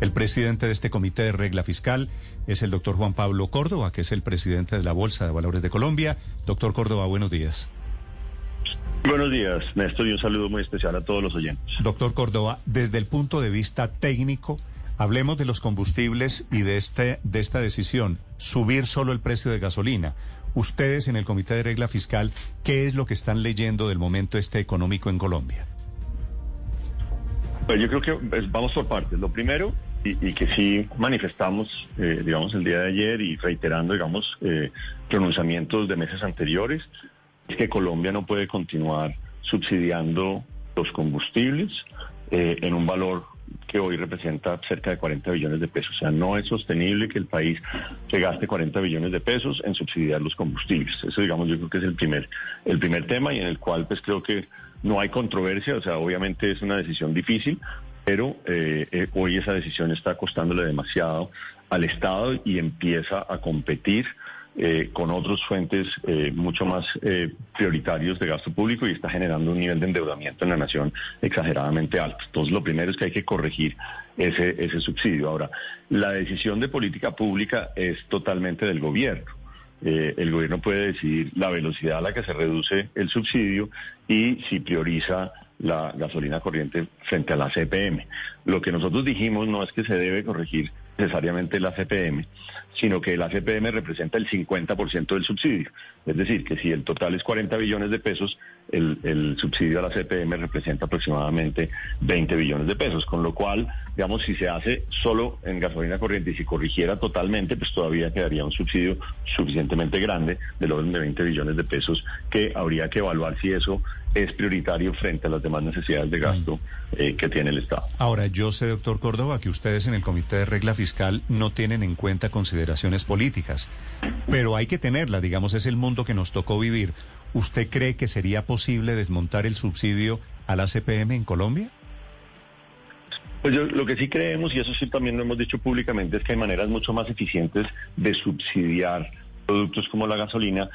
El presidente de este comité de regla fiscal es el doctor Juan Pablo Córdoba, que es el presidente de la Bolsa de Valores de Colombia. Doctor Córdoba, buenos días. Buenos días, Néstor, y un saludo muy especial a todos los oyentes. Doctor Córdoba, desde el punto de vista técnico, hablemos de los combustibles y de, este, de esta decisión, subir solo el precio de gasolina. Ustedes en el Comité de Regla Fiscal, ¿qué es lo que están leyendo del momento este económico en Colombia? Pues yo creo que pues, vamos por partes. Lo primero, y, que sí manifestamos, eh, digamos, el día de ayer y reiterando, digamos, eh, pronunciamientos de meses anteriores, es que Colombia no puede continuar subsidiando los combustibles eh, en un valor que hoy representa cerca de 40 billones de pesos. O sea, no es sostenible que el país se gaste 40 billones de pesos en subsidiar los combustibles. Eso, digamos, yo creo que es el primer, el primer tema y en el cual, pues, creo que no hay controversia. O sea, obviamente es una decisión difícil, pero eh, eh, hoy esa decisión está costándole demasiado al Estado y empieza a competir eh, con otras fuentes eh, mucho más prioritarios de gasto público y está generando un nivel de endeudamiento en la nación exageradamente alto. Entonces, lo primero es que hay que corregir ese subsidio. Ahora, la decisión de política pública es totalmente del gobierno. el gobierno puede decidir la velocidad a la que se reduce el subsidio y si prioriza la gasolina corriente frente a la CPM. Lo que nosotros dijimos no es que se debe corregir necesariamente la CPM, sino que la CPM representa el 50% del subsidio. Es decir, que si el total es 40 billones de pesos, el, subsidio a la CPM representa aproximadamente 20 billones de pesos, con lo cual, digamos, si se hace solo en gasolina corriente y si corrigiera totalmente, pues todavía quedaría un subsidio suficientemente grande del orden de 20 billones de pesos que habría que evaluar si eso es prioritario frente a las demás necesidades de gasto eh, que tiene el Estado. Ahora, yo sé, doctor Córdoba, que ustedes en el Comité de Regla Fiscal no tienen en cuenta consideraciones políticas, pero hay que tenerla, digamos, es el mundo que nos tocó vivir. ¿Usted cree que sería posible desmontar el subsidio a la CPM en Colombia? Pues yo, lo que sí creemos, y eso sí también lo hemos dicho públicamente, es que hay maneras mucho más eficientes de subsidiar productos como la gasolina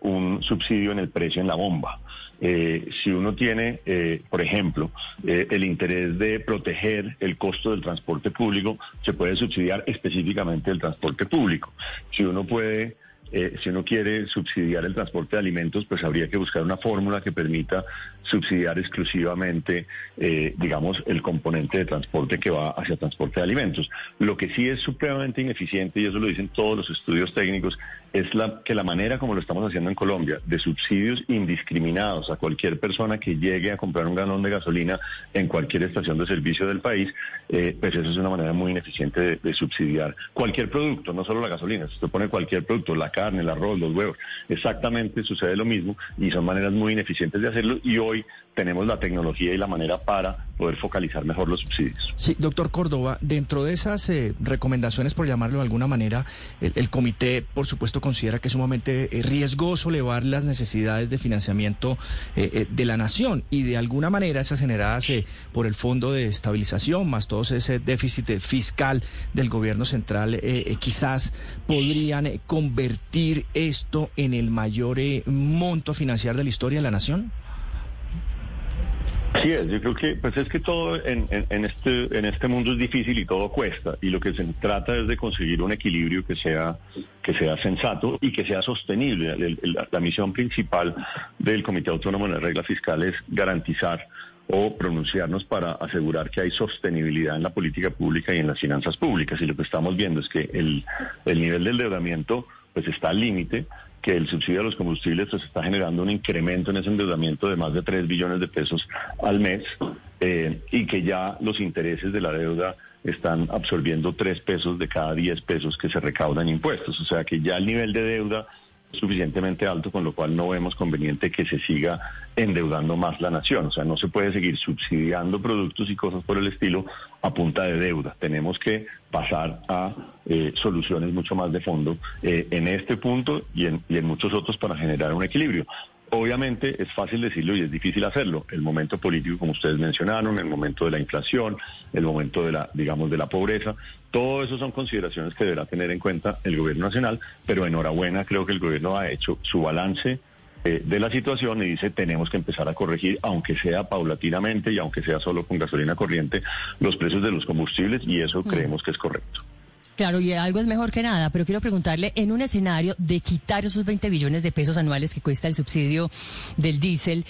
un subsidio en el precio en la bomba. Eh, si uno tiene, eh, por ejemplo, eh, el interés de proteger el costo del transporte público, se puede subsidiar específicamente el transporte público. Si uno puede eh, si uno quiere subsidiar el transporte de alimentos, pues habría que buscar una fórmula que permita subsidiar exclusivamente, eh, digamos, el componente de transporte que va hacia transporte de alimentos. Lo que sí es supremamente ineficiente, y eso lo dicen todos los estudios técnicos, es la, que la manera como lo estamos haciendo en Colombia, de subsidios indiscriminados a cualquier persona que llegue a comprar un galón de gasolina en cualquier estación de servicio del país, eh, pues eso es una manera muy ineficiente de, subsidiar cualquier producto, no solo la gasolina, usted pone cualquier producto, la carne, el arroz, los huevos. Exactamente sucede lo mismo y son maneras muy ineficientes de hacerlo y hoy tenemos la tecnología y la manera para poder focalizar mejor los subsidios. Sí, doctor Córdoba, dentro de esas eh, recomendaciones, por llamarlo de alguna manera, el, comité, por supuesto, considera que es sumamente eh, riesgoso elevar las necesidades de financiamiento eh, de la nación y de alguna manera esas generadas por el Fondo de Estabilización, más todo ese déficit fiscal del gobierno central, quizás podrían convertir esto en el mayor monto financiero de la historia de la nación. Así es, yo creo que pues es que todo en, este en este mundo es difícil y todo cuesta y lo que se trata es de conseguir un equilibrio que sea que sea sensato y que sea sostenible. la misión principal del Comité Autónomo de la Regla Fiscal es garantizar o pronunciarnos para asegurar que hay sostenibilidad en la política pública y en las finanzas públicas. Y lo que estamos viendo es que el, el nivel de endeudamiento pues está al límite que el subsidio a los combustibles pues, está generando un incremento en ese endeudamiento de más de 3 billones de pesos al mes eh, y que ya los intereses de la deuda están absorbiendo 3 pesos de cada 10 pesos que se recaudan impuestos. O sea que ya el nivel de deuda suficientemente alto, con lo cual no vemos conveniente que se siga endeudando más la nación. O sea, no se puede seguir subsidiando productos y cosas por el estilo a punta de deuda. Tenemos que pasar a eh, soluciones mucho más de fondo eh, en este punto y en, y en muchos otros para generar un equilibrio. Obviamente es fácil decirlo y es difícil hacerlo. El momento político, como ustedes mencionaron, el momento de la inflación, el momento de la, digamos, de la pobreza, todo eso son consideraciones que deberá tener en cuenta el gobierno nacional, pero enhorabuena, creo que el gobierno ha hecho su balance eh, de la situación y dice tenemos que empezar a corregir, aunque sea paulatinamente y aunque sea solo con gasolina corriente, los precios de los combustibles y eso mm. creemos que es correcto. Claro, y algo es mejor que nada, pero quiero preguntarle, en un escenario de quitar esos 20 billones de pesos anuales que cuesta el subsidio del diésel,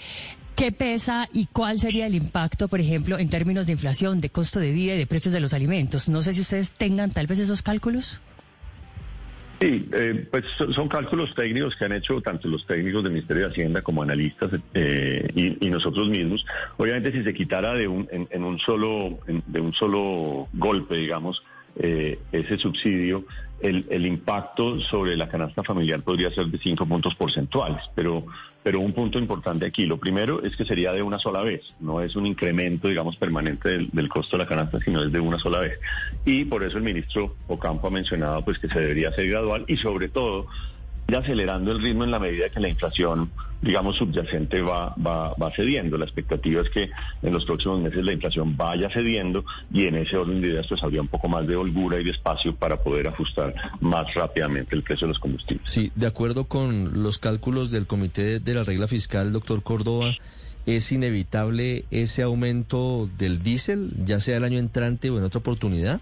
¿qué pesa y cuál sería el impacto, por ejemplo, en términos de inflación, de costo de vida y de precios de los alimentos? No sé si ustedes tengan tal vez esos cálculos. Sí, eh, pues son cálculos técnicos que han hecho tanto los técnicos del Ministerio de Hacienda como analistas eh, y, nosotros mismos. Obviamente, si se quitara de un, en, un solo de un solo golpe, digamos, eh, ese subsidio, el, impacto sobre la canasta familiar podría ser de cinco puntos porcentuales. Pero, pero un punto importante aquí, lo primero es que sería de una sola vez, no es un incremento, digamos, permanente del, costo de la canasta, sino es de una sola vez. Y por eso el ministro Ocampo ha mencionado pues que se debería hacer gradual y sobre todo acelerando el ritmo en la medida que la inflación, digamos, subyacente va, va, va cediendo. La expectativa es que en los próximos meses la inflación vaya cediendo y en ese orden de ideas pues habría un poco más de holgura y de espacio para poder ajustar más rápidamente el precio de los combustibles. Sí, de acuerdo con los cálculos del Comité de la Regla Fiscal, doctor Córdoba, ¿es inevitable ese aumento del diésel, ya sea el año entrante o en otra oportunidad?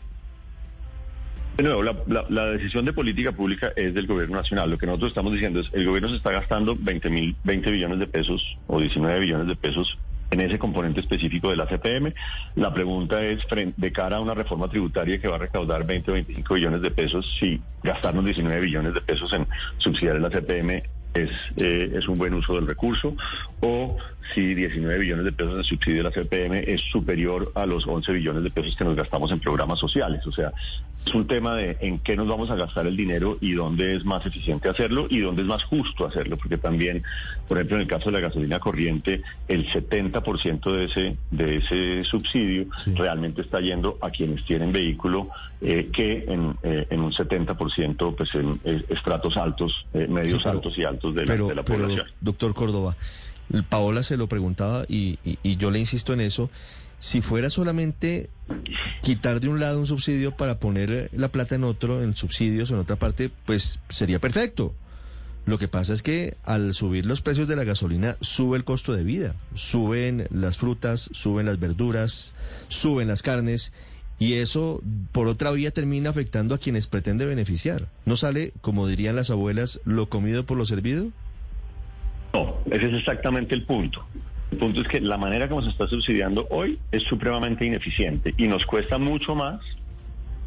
De nuevo, la, decisión de política pública es del gobierno nacional. Lo que nosotros estamos diciendo es el gobierno se está gastando 20, mil, 20 billones de pesos o 19 billones de pesos en ese componente específico de la CPM. La pregunta es, de cara a una reforma tributaria que va a recaudar 20 o 25 billones de pesos, si gastarnos 19 billones de pesos en subsidiar la CPM es, eh, es un buen uso del recurso, o si 19 billones de pesos de subsidio de la CPM es superior a los 11 billones de pesos que nos gastamos en programas sociales. O sea, es un tema de en qué nos vamos a gastar el dinero y dónde es más eficiente hacerlo y dónde es más justo hacerlo, porque también, por ejemplo, en el caso de la gasolina corriente, el 70% de ese, de ese subsidio realmente está yendo a quienes tienen vehículo, eh, que en, eh, en un 70% pues en, estratos altos, medios altos y altos de la, población. doctor Córdoba, Paola se lo preguntaba y, yo le insisto en eso. Si fuera solamente quitar de un lado un subsidio para poner la plata en otro, en subsidios o en otra parte, pues sería perfecto. Lo que pasa es que al subir los precios de la gasolina sube el costo de vida, suben las frutas, suben las verduras, suben las carnes y eso por otra vía termina afectando a quienes pretende beneficiar. ¿No sale, como dirían las abuelas, lo comido por lo servido? No, ese es exactamente el punto. El punto es que la manera como se está subsidiando hoy es supremamente ineficiente y nos cuesta mucho más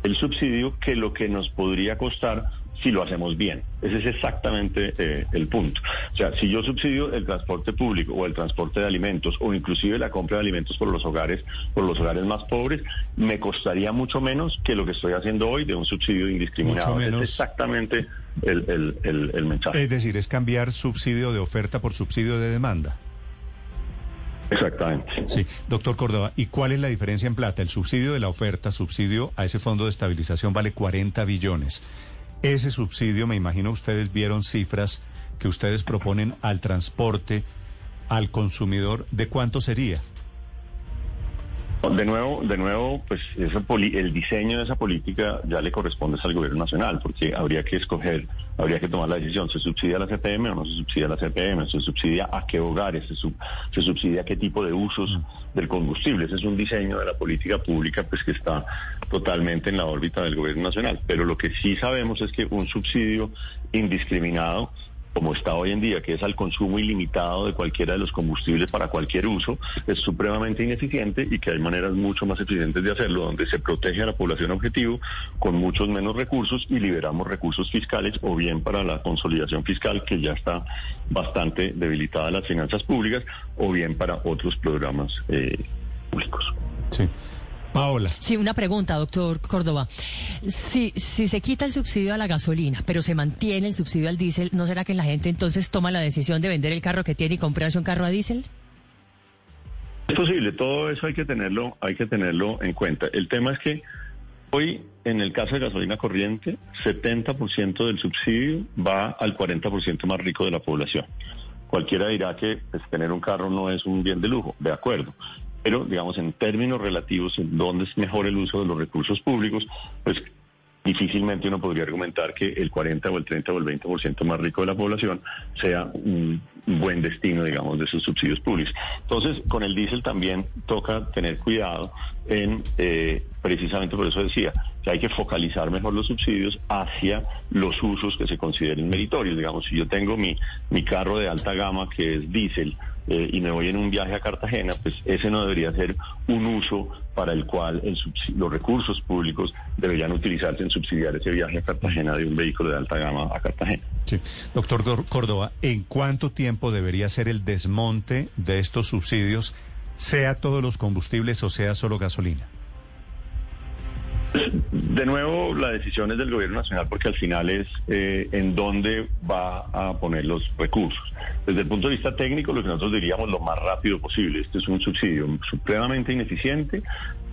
el subsidio que lo que nos podría costar si lo hacemos bien. Ese es exactamente eh, el punto. O sea, si yo subsidio el transporte público o el transporte de alimentos o inclusive la compra de alimentos por los hogares, por los hogares más pobres, me costaría mucho menos que lo que estoy haciendo hoy de un subsidio indiscriminado. Es exactamente el, el mensaje. Es decir, es cambiar subsidio de oferta por subsidio de demanda. Exactamente. Sí, doctor Córdoba, ¿y cuál es la diferencia en plata? El subsidio de la oferta, subsidio a ese fondo de estabilización vale 40 billones. Ese subsidio, me imagino ustedes vieron cifras que ustedes proponen al transporte, al consumidor, ¿de cuánto sería? De nuevo, de nuevo, pues el diseño de esa política ya le corresponde al gobierno nacional, porque habría que escoger, habría que tomar la decisión, ¿se subsidia la CPM o no se subsidia la CPM? ¿Se subsidia a qué hogares? ¿Se, se subsidia a qué tipo de usos mm. del combustible? Ese es un diseño de la política pública pues que está totalmente en la órbita del gobierno nacional. Pero lo que sí sabemos es que un subsidio indiscriminado como está hoy en día, que es al consumo ilimitado de cualquiera de los combustibles para cualquier uso, es supremamente ineficiente y que hay maneras mucho más eficientes de hacerlo, donde se protege a la población objetivo con muchos menos recursos y liberamos recursos fiscales o bien para la consolidación fiscal, que ya está bastante debilitada las finanzas públicas, o bien para otros programas eh, públicos. Sí. Paola. Sí, una pregunta, doctor Córdoba. Si, si se quita el subsidio a la gasolina, pero se mantiene el subsidio al diésel, ¿no será que la gente entonces toma la decisión de vender el carro que tiene y comprarse un carro a diésel? Es posible, todo eso hay que tenerlo, hay que tenerlo en cuenta. El tema es que hoy, en el caso de gasolina corriente, 70% del subsidio va al 40% más rico de la población. Cualquiera dirá que pues, tener un carro no es un bien de lujo, de acuerdo pero digamos en términos relativos, en dónde es mejor el uso de los recursos públicos, pues difícilmente uno podría argumentar que el 40 o el 30 o el 20% más rico de la población sea un, buen destino, digamos, de esos subsidios públicos. Entonces, con el diésel también toca tener cuidado en, eh, precisamente por eso decía, que hay que focalizar mejor los subsidios hacia los usos que se consideren meritorios. Digamos, si yo tengo mi, mi carro de alta gama que es diésel, eh, y me voy en un viaje a Cartagena, pues ese no debería ser un uso para el cual los recursos públicos deberían utilizarse en subsidiar ese viaje a Cartagena de un vehículo de alta gama a Cartagena. Sí. Doctor Córdoba, ¿en cuánto tiempo debería ser el desmonte de estos subsidios, sea todos los combustibles o sea solo gasolina? De nuevo, la decisión es del gobierno nacional porque al final es eh, en dónde va a poner los recursos. Desde el punto de vista técnico, lo que nosotros diríamos lo más rápido posible. Este es un subsidio supremamente ineficiente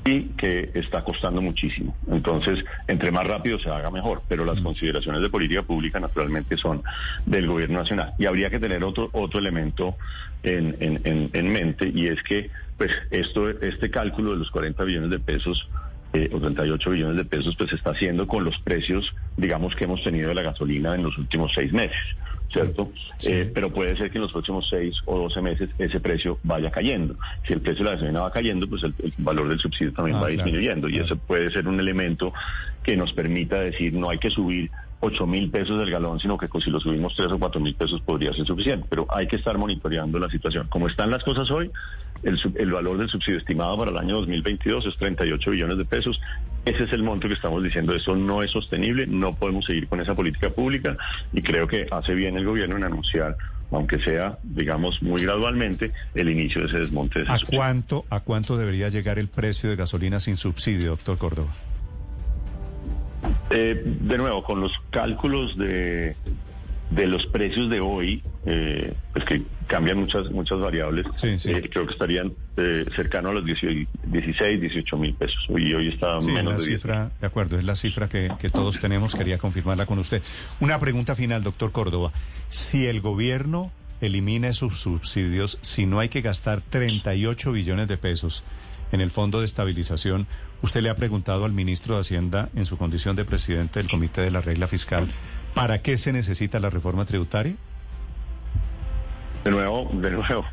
y que está costando muchísimo. Entonces, entre más rápido se haga mejor, pero las consideraciones de política pública naturalmente son del gobierno nacional. Y habría que tener otro, otro elemento en, en, en mente y es que pues esto, este cálculo de los 40 billones de pesos eh, o 38 billones de pesos, pues se está haciendo con los precios, digamos, que hemos tenido de la gasolina en los últimos seis meses, ¿cierto? Eh, pero puede ser que en los próximos seis o doce meses ese precio vaya cayendo. Si el precio de la gasolina va cayendo, pues el, valor del subsidio también ah, va disminuyendo y eso puede ser un elemento que nos permita decir no hay que subir 8 mil pesos del galón, sino que si lo subimos 3 o 4 mil pesos podría ser suficiente. Pero hay que estar monitoreando la situación. Como están las cosas hoy, el, el valor del subsidio estimado para el año 2022 es 38 billones de pesos. Ese es el monto que estamos diciendo. Eso no es sostenible, no podemos seguir con esa política pública y creo que hace bien el gobierno en anunciar aunque sea, digamos, muy gradualmente, el inicio de ese desmonte. De ¿A cuánto, ¿A cuánto debería llegar el precio de gasolina sin subsidio, doctor Córdoba? Eh, de nuevo, con los cálculos de, de los precios de hoy, eh, pues que cambian muchas muchas variables, eh, creo que estarían eh, cercanos a los 16, 18 mil pesos. Y hoy está menos de cifra, De acuerdo, es la cifra que, que todos tenemos. Quería confirmarla con usted. Una pregunta final, doctor Córdoba. Si el gobierno elimina sus subsidios, si no hay que gastar 38 billones de pesos, en el Fondo de Estabilización. Usted le ha preguntado al ministro de Hacienda, en su condición de presidente del Comité de la Regla Fiscal, ¿para qué se necesita la reforma tributaria? De nuevo, de nuevo,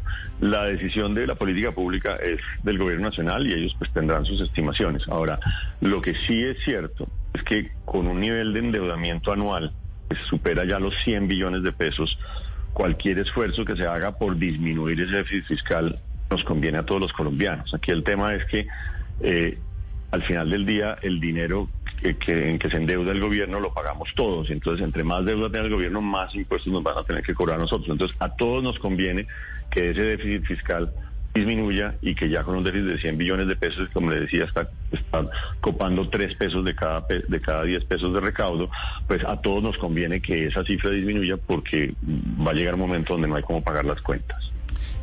la decisión de la política pública es del gobierno nacional y ellos pues tendrán sus estimaciones. Ahora, lo que sí es cierto es que con un nivel de endeudamiento anual que supera ya los 100 billones de pesos, cualquier esfuerzo que se haga por disminuir ese déficit fiscal nos conviene a todos los colombianos. Aquí el tema es que eh, al final del día el dinero que, en que se endeuda el gobierno lo pagamos todos. Entonces, entre más deuda tenga el gobierno, más impuestos nos van a tener que cobrar nosotros. Entonces, a todos nos conviene que ese déficit fiscal disminuya y que ya con un déficit de 100 billones de pesos, como le decía, está, está copando 3 pesos de cada, de cada 10 pesos de recaudo, pues a todos nos conviene que esa cifra disminuya porque va a llegar un momento donde no hay cómo pagar las cuentas.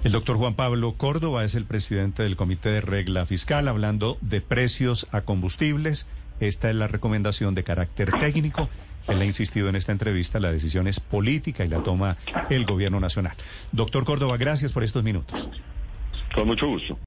El doctor Juan Pablo Córdoba es el presidente del Comité de Regla Fiscal hablando de precios a combustibles. Esta es la recomendación de carácter técnico. Él ha insistido en esta entrevista, la decisión es política y la toma el gobierno nacional. Doctor Córdoba, gracias por estos minutos. Con mucho gusto.